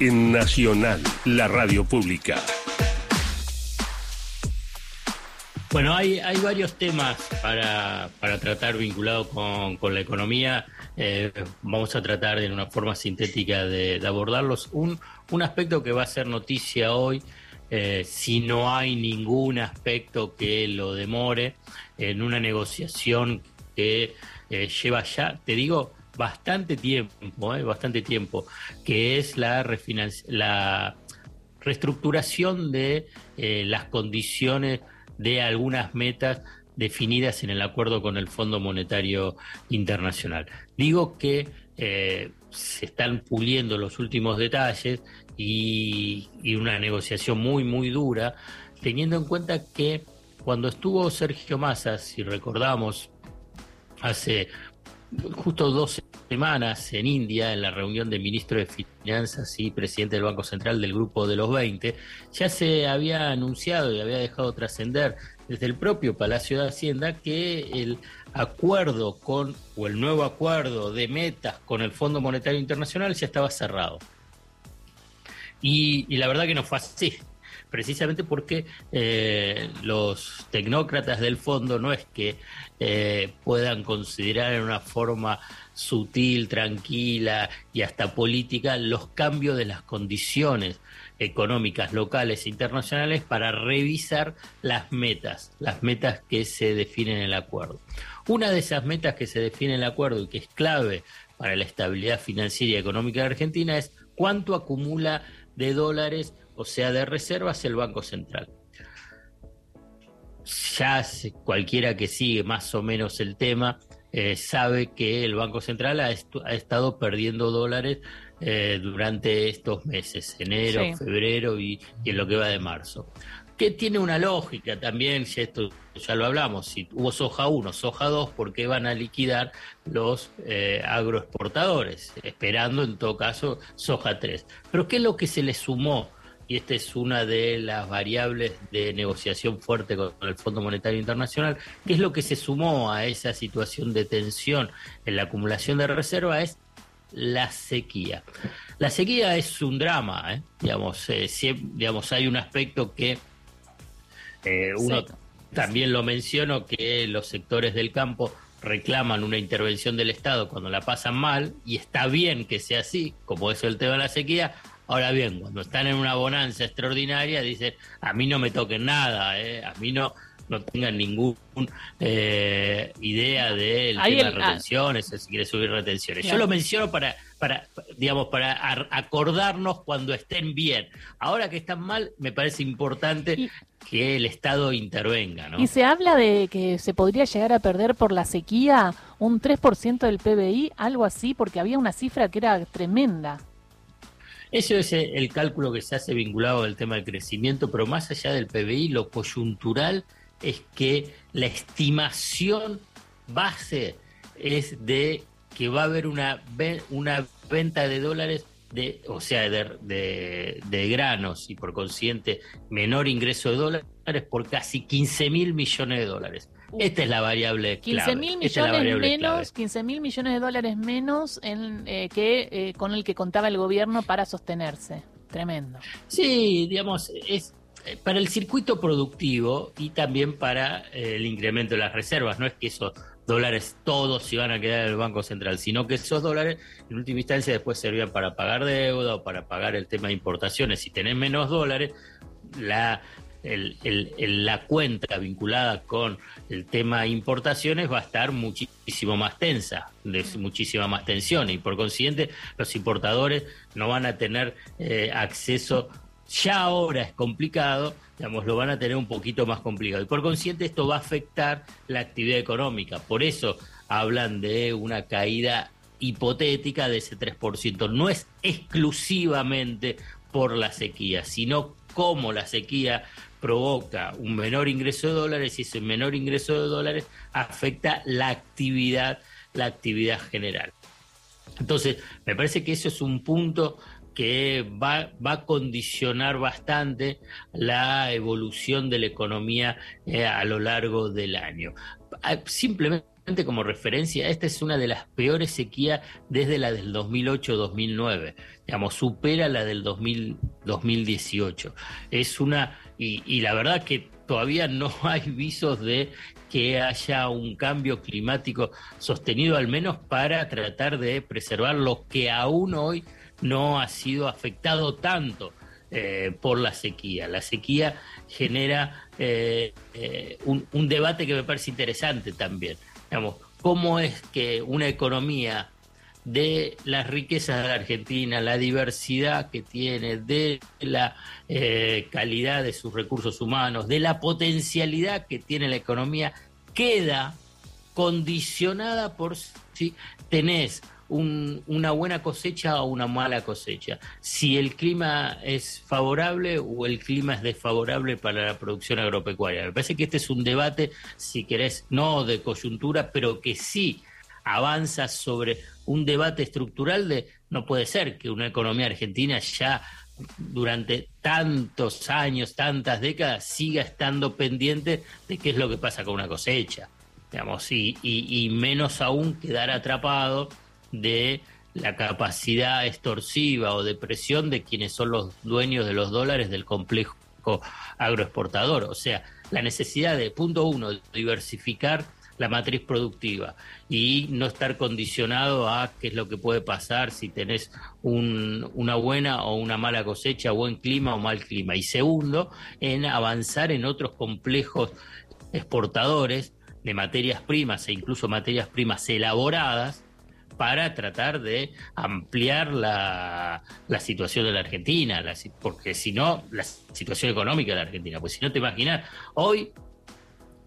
en Nacional, la radio pública. Bueno, hay, hay varios temas para, tratar vinculados con, la economía. Eh, vamos a tratar de una forma sintética de, abordarlos. Un, un, aspecto que va a ser noticia hoy, eh, si no hay ningún aspecto que lo demore, en una negociación que eh, lleva ya, te digo, bastante tiempo, bastante tiempo, que es la, la reestructuración de las condiciones de algunas metas definidas en el acuerdo con el Fondo Monetario Internacional. Digo que eh, se están puliendo los últimos detalles y, una negociación muy, muy dura, teniendo en cuenta que cuando estuvo Sergio Massa, si recordamos, hace justo dos semanas en India, en la reunión de ministros de Finanzas y presidente del Banco Central del Grupo de los 20, ya se había anunciado y había dejado trascender desde el propio Palacio de Hacienda que el acuerdo con, o el nuevo acuerdo de metas con el Fondo Monetario Internacional ya estaba cerrado. Y, la verdad que no fue así precisamente porque eh, los tecnócratas del fondo no es que eh, puedan considerar en una forma sutil, tranquila y hasta política los cambios de las condiciones económicas locales e internacionales para revisar las metas, las metas que se definen en el acuerdo. Una de esas metas que se define en el acuerdo y que es clave para la estabilidad financiera y económica de Argentina es cuánto acumula de dólares, o sea, de reservas el Banco Central. Ya cualquiera que sigue más o menos el tema eh, sabe que el Banco Central ha, estado perdiendo dólares eh, durante estos meses, enero, febrero y, en lo que va de marzo. Que tiene una lógica también, si esto ya lo hablamos, si hubo soja 1, soja 2, ¿por qué van a liquidar los eh, agroexportadores? Esperando en todo caso soja 3. Pero ¿qué es lo que se le sumó? Y esta es una de las variables de negociación fuerte con el Fondo Monetario Internacional, que es lo que se sumó a esa situación de tensión en la acumulación de reserva, es la sequía. La sequía es un drama, ¿eh? digamos, eh, digamos, hay un aspecto que eh, uno también lo menciono, que los sectores del campo reclaman una intervención del Estado cuando la pasan mal, y está bien que sea así, como es el tema de la sequía, Ahora bien, cuando están en una bonanza extraordinaria, dicen, a mí no me toquen nada, eh, a mí no, no tengan ninguna eh, idea del tema de retenciones, si quiere subir retenciones. Yo lo menciono para, para, digamos, para acordarnos cuando estén bien. Ahora que están mal, me parece importante que el Estado intervenga. ¿no? Y se habla de que se podría llegar a perder por la sequía un 3% del PBI, algo así, porque había una cifra que era tremenda. Eso es el cálculo que se hace vinculado al tema del crecimiento, pero más allá del PBI, lo coyuntural es que la estimación base es de que va a haber una, una venta de dólares de, o sea, de, de, granos y por consiguiente menor ingreso de dólares por casi 15 mil millones de dólares. Esta es la variable 15 mil millones menos, 15 mil millones de dólares menos en, eh, que eh, con el que contaba el gobierno para sostenerse. Tremendo. Sí, digamos, es eh, para el circuito productivo y también para el incremento de las reservas. No es que esos dólares todos se iban a quedar en el Banco Central, sino que esos dólares en última instancia después servían para pagar deuda o para pagar el tema de importaciones. Si tenés menos dólares, la el, la cuenta vinculada con el tema importaciones va a estar muchísimo más tensa, de muchísima más tensión. Y por consiguiente los importadores no van a tener eh, acceso, ya ahora es complicado, digamos, lo van a tener un poquito más complicado. Y por consiguiente esto va a afectar la actividad económica, por eso hablan de una caída hipotética de ese 3%, no es exclusivamente por la sequía, sino como la sequía provoca un menor ingreso de dólares y ese menor ingreso de dólares afecta la actividad, la actividad general. Entonces, me parece que eso es un punto que va, va a condicionar bastante la evolución de la economía eh, a lo largo del año. Ah, simplemente como referencia, esta es una de las peores sequías desde la del 2008-2009. Digamos, supera la del 2000, 2018. Es una, y, la verdad que todavía no hay visos de que haya un cambio climático sostenido, al menos para tratar de preservar lo que aún hoy no ha sido afectado tanto eh, por la sequía. La sequía genera eh, eh, un, un, debate que me parece interesante también. Digamos, ¿Cómo es que una economía de las riquezas de la Argentina, la diversidad que tiene, de la calidad de sus recursos humanos, de la potencialidad que tiene la economía, queda condicionada por si tenés una buena cosecha o una mala cosecha, si el clima es favorable o el clima es desfavorable para la producción agropecuaria. Me parece que este es un debate, si querés, no de coyuntura, pero que sí avanza sobre un debate estructural de no puede ser que una economía argentina ya durante tantos años, tantas décadas, siga estando pendiente de qué es lo que pasa con una cosecha, digamos, y, y menos aún quedar atrapado de la capacidad extorsiva o de presión de quienes son los dueños de los dólares del complejo agroexportador. O sea, la necesidad de, punto uno, diversificar la matriz productiva y no estar condicionado a qué es lo que puede pasar si tenés una buena o una mala cosecha, buen clima o mal clima. Y segundo, en avanzar en otros complejos exportadores de materias primas e incluso materias primas elaboradas para tratar de ampliar la, situación de la Argentina, porque si no, la situación económica de la Argentina, pues si no te imaginas, hoy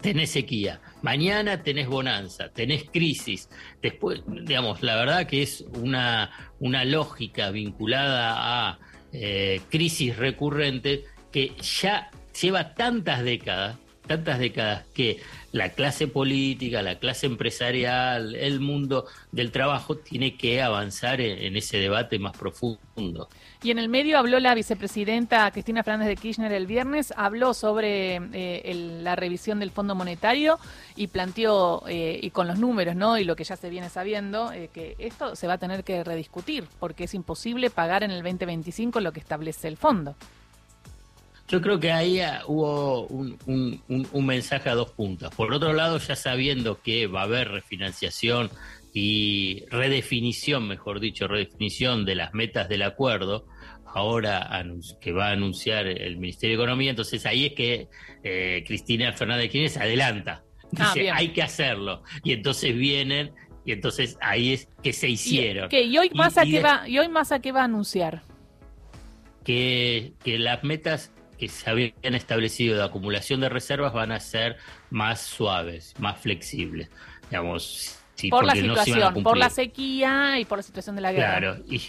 tenés sequía, mañana tenés bonanza, tenés crisis, después, digamos, la verdad que es una, una lógica vinculada a eh, crisis recurrentes que ya lleva tantas décadas tantas décadas que la clase política, la clase empresarial, el mundo del trabajo tiene que avanzar en, ese debate más profundo. Y en el medio habló la vicepresidenta Cristina Fernández de Kirchner el viernes, habló sobre eh, la revisión del Fondo Monetario y planteó, eh, y con los números, ¿no? Y lo que ya se viene sabiendo, eh, que esto se va a tener que rediscutir, porque es imposible pagar en el 2025 lo que establece el fondo. Yo creo que ahí ah, hubo un, mensaje a dos puntas. Por otro lado, ya sabiendo que va a haber refinanciación y redefinición, mejor dicho, redefinición de las metas del acuerdo, ahora que va a anunciar el Ministerio de Economía, entonces ahí es que eh, Cristina Fernández Kirchner se adelanta. Ah, Dice, hay que hacerlo. Y entonces vienen, y entonces ahí es que se hicieron. ¿Y, hoy más a qué va, y hoy más a qué va a anunciar? Que, que las metas que se habían establecido de acumulación de reservas van a ser más suaves, más flexibles. Digamos, por la situación, por la sequía y por la situación de la guerra. Claro, y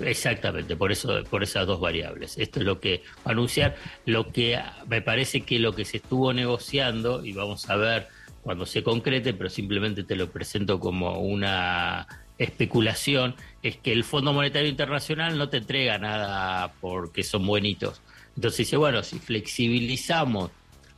exactamente, por eso, por esas dos variables. Esto es lo que va a anunciar, lo que me parece que lo que se estuvo negociando, y vamos a ver cuando se concrete, pero simplemente te lo presento como una especulación, es que el Fondo Monetario Internacional no te entrega nada porque son buenitos entonces dice, bueno, si flexibilizamos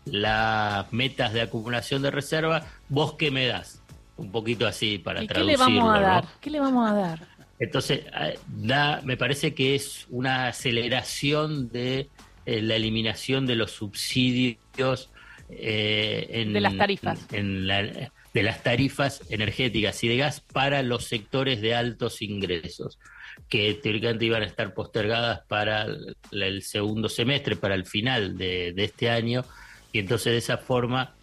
las metas de acumulación de reserva, ¿vos qué me das? Un poquito así para ¿Y traducirlo. ¿Qué le vamos a dar? ¿Qué le vamos a dar? Entonces, eh, da, me parece que es una aceleración de eh, la eliminación de los subsidios eh, en, de las tarifas. de las tarifas energéticas y de gas para los sectores de altos ingresos que teóricamente iban a estar postergadas para el segundo semestre, para el final de, este año, y entonces de esa forma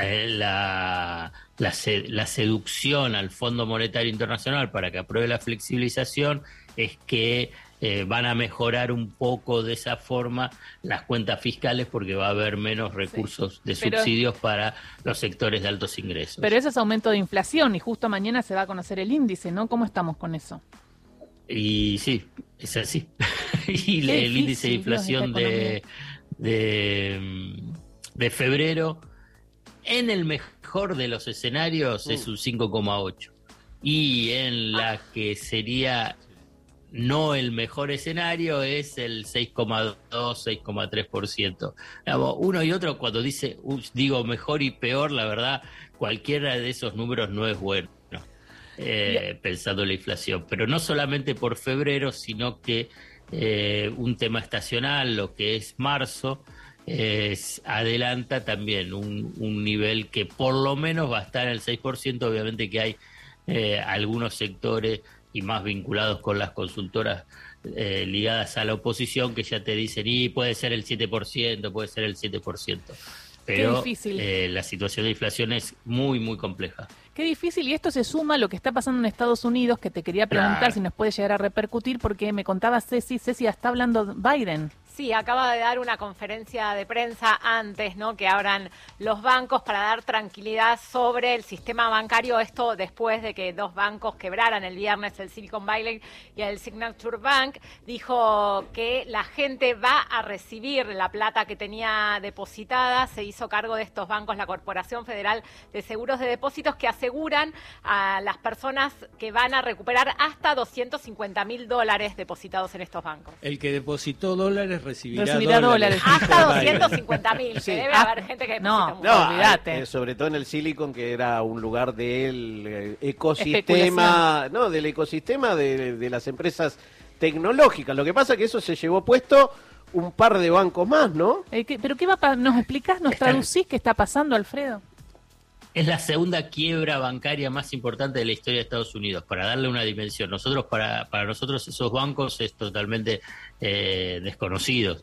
eh, la, la, seducción al Fondo Monetario Internacional para que apruebe la flexibilización es que eh, van a mejorar un poco de esa forma las cuentas fiscales porque va a haber menos recursos de subsidios para los sectores de altos ingresos. Pero eso es aumento de inflación y justo mañana se va a conocer el índice, ¿no? ¿Cómo estamos con eso? Y sí, es así. y el índice de inflación de, de, febrero, en el mejor de los escenarios, es un 5,8. Y en la que sería no el mejor escenario es el 6,2, 6,3%. Uno y otro cuando dice, digo mejor y peor, la verdad, cualquiera de esos números no es bueno. Eh, pensando en la inflación, pero no solamente por febrero, sino que eh, un tema estacional, lo que es marzo, adelanta también un, nivel que por lo menos va a estar en el 6%, obviamente que hay eh, algunos sectores y más vinculados con las consultoras eh, ligadas a la oposición que ya te dicen, y puede ser el 7%, puede ser el 7%. Pero eh, la situación de inflación es muy, muy compleja. Qué difícil, y esto se suma a lo que está pasando en Estados Unidos, que te quería preguntar si nos puede llegar a repercutir, porque me contaba Ceci, Ceci, está hablando Biden. Sí, acaba de dar una conferencia de prensa antes, ¿no? Que abran los bancos para dar tranquilidad sobre el sistema bancario. Esto después de que dos bancos quebraran el viernes, el Silicon Valley y el Signature Bank. Dijo que la gente va a recibir la plata que tenía depositada. Se hizo cargo de estos bancos la Corporación Federal de Seguros de Depósitos que aseguran a las personas que van a recuperar hasta 250 mil dólares depositados en estos bancos. El que depositó dólares recibirá, dólares. Hasta 250 mil, debe haber gente que No, no olvídate. Eh, sobre todo en el Silicon, que era un lugar del eh, ecosistema, no, del ecosistema de, las empresas tecnológicas. Lo que pasa es que eso se llevó puesto un par de bancos más, ¿no? Eh, ¿Pero qué va a ¿Nos explicás, nos traducís qué está pasando, Alfredo? Es la segunda quiebra bancaria más importante de la historia de Estados Unidos, para darle una dimensión. Nosotros, para, para nosotros esos bancos es totalmente eh, desconocidos,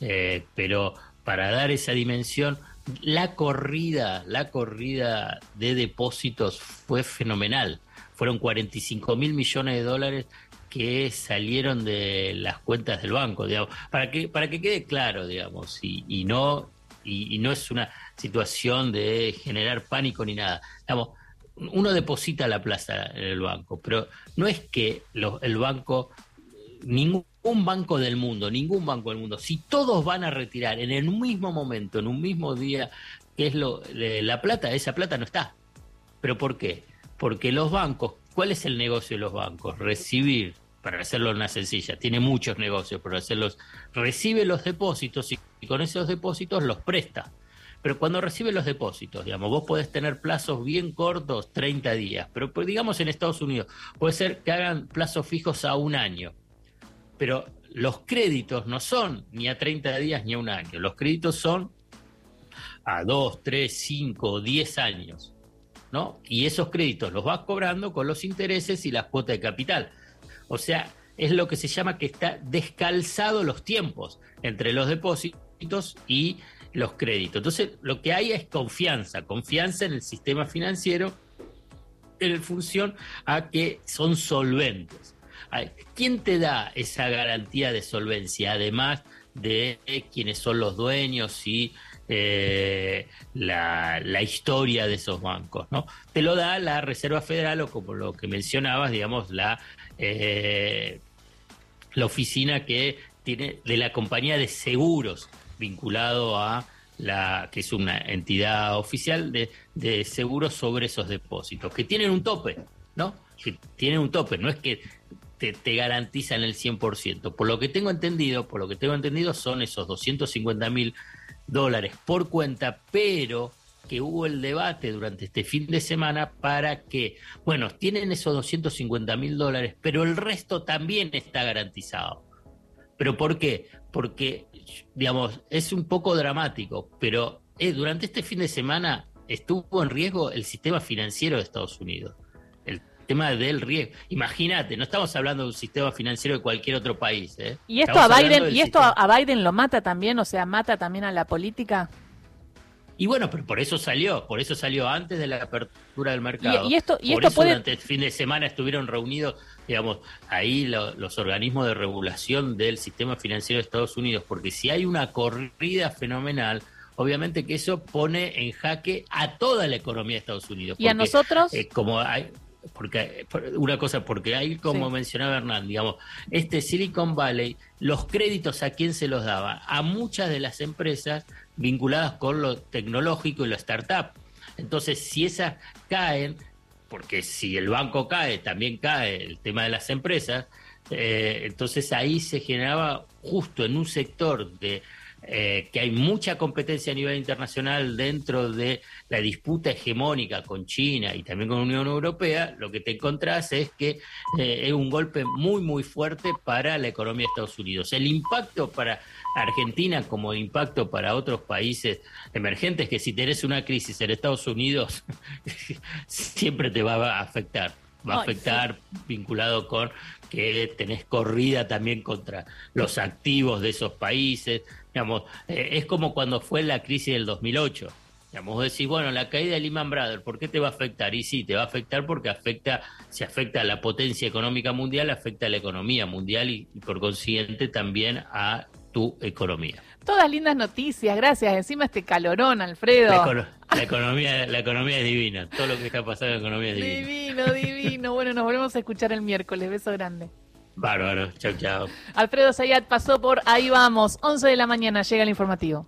eh, pero para dar esa dimensión, la corrida, la corrida de depósitos fue fenomenal. Fueron 45 mil millones de dólares que salieron de las cuentas del banco, digamos, para que para que quede claro, digamos, y, y no y, no es una situación de generar pánico ni nada. Digamos, uno deposita la plaza en el banco, pero no es que el banco, ningún banco del mundo, ningún banco del mundo, si todos van a retirar en el mismo momento, en un mismo día, que es lo, la plata, esa plata no está. ¿Pero por qué? Porque los bancos, ¿cuál es el negocio de los bancos? Recibir para hacerlo una sencilla, tiene muchos negocios, pero hacerlos, recibe los depósitos y, con esos depósitos los presta. Pero cuando recibe los depósitos, digamos, vos podés tener plazos bien cortos, 30 días, pero digamos en Estados Unidos, puede ser que hagan plazos fijos a un año. Pero los créditos no son ni a 30 días ni a un año, los créditos son a 2, 3, 5, 10 años. ¿no? Y esos créditos los vas cobrando con los intereses y las cuotas de capital. O sea, es lo que se llama que está descalzado los tiempos entre los depósitos y los créditos. Entonces, lo que hay es confianza, confianza en el sistema financiero en función a que son solventes. ¿Quién te da esa garantía de solvencia? Además de quienes son los dueños y eh, la, la, historia de esos bancos, ¿no? Te lo da la Reserva Federal o como lo que mencionabas, digamos, la eh, la oficina que tiene de la compañía de seguros vinculado a la que es una entidad oficial de, de seguros sobre esos depósitos, que tienen un tope, ¿no? Que tienen un tope, no es que te, te, garantizan el 100%. Por lo que tengo entendido, por lo que tengo entendido son esos 250 mil dólares por cuenta, pero que hubo el debate durante este fin de semana para que, bueno, tienen esos 250 mil dólares, pero el resto también está garantizado. ¿Pero por qué? Porque, digamos, es un poco dramático, pero eh, durante este fin de semana estuvo en riesgo el sistema financiero de Estados Unidos. El tema del riesgo. Imagínate, no estamos hablando de un sistema financiero de cualquier otro país. ¿eh? ¿Y esto, a Biden, ¿y esto a Biden lo mata también? O sea, mata también a la política. Y bueno, pero por eso salió, por eso salió antes de la apertura del mercado. Y, esto, y por esto eso durante el fin de semana estuvieron reunidos, digamos, ahí los organismos de regulación del sistema financiero de Estados Unidos, porque si hay una corrida fenomenal, obviamente que eso pone en jaque a toda la economía de Estados Unidos. ¿Y a nosotros? Eh, como hay, porque una cosa, porque ahí, como mencionaba Hernán, digamos, este Silicon Valley, los créditos a quién se los daba? A muchas de las empresas vinculadas con lo tecnológico y lo startup. Entonces, si esas caen, porque si el banco cae, también cae el tema de las empresas, Eh, entonces ahí se generaba justo en un sector de eh, que hay mucha competencia a nivel internacional dentro de la disputa hegemónica con China y también con la Unión Europea, lo que te encontrás es que eh, es un golpe muy, muy fuerte para la economía de Estados Unidos. El impacto para Argentina como impacto para otros países emergentes, que si tenés una crisis en Estados Unidos, siempre te va a afectar va a afectar vinculado con que tenés corrida también contra los activos de esos países. Digamos, eh, es como cuando fue la crisis del 2008. Digamos, decir, bueno, la caída de Lehman Brothers, ¿por qué te va a afectar? Y sí, te va a afectar porque afecta, se afecta a la potencia económica mundial, afecta a la economía mundial y por consiguiente también a tu economía. Todas lindas noticias, gracias. Encima este calorón, Alfredo. La, economía, la economía es divina. Todo lo que está pasando en la economía es divino. Divino, divino. Bueno, nos volvemos a escuchar el miércoles. Beso grande. Bárbaro. Chao, chao. Alfredo Zayat pasó por Ahí Vamos. 11 de la mañana llega el informativo.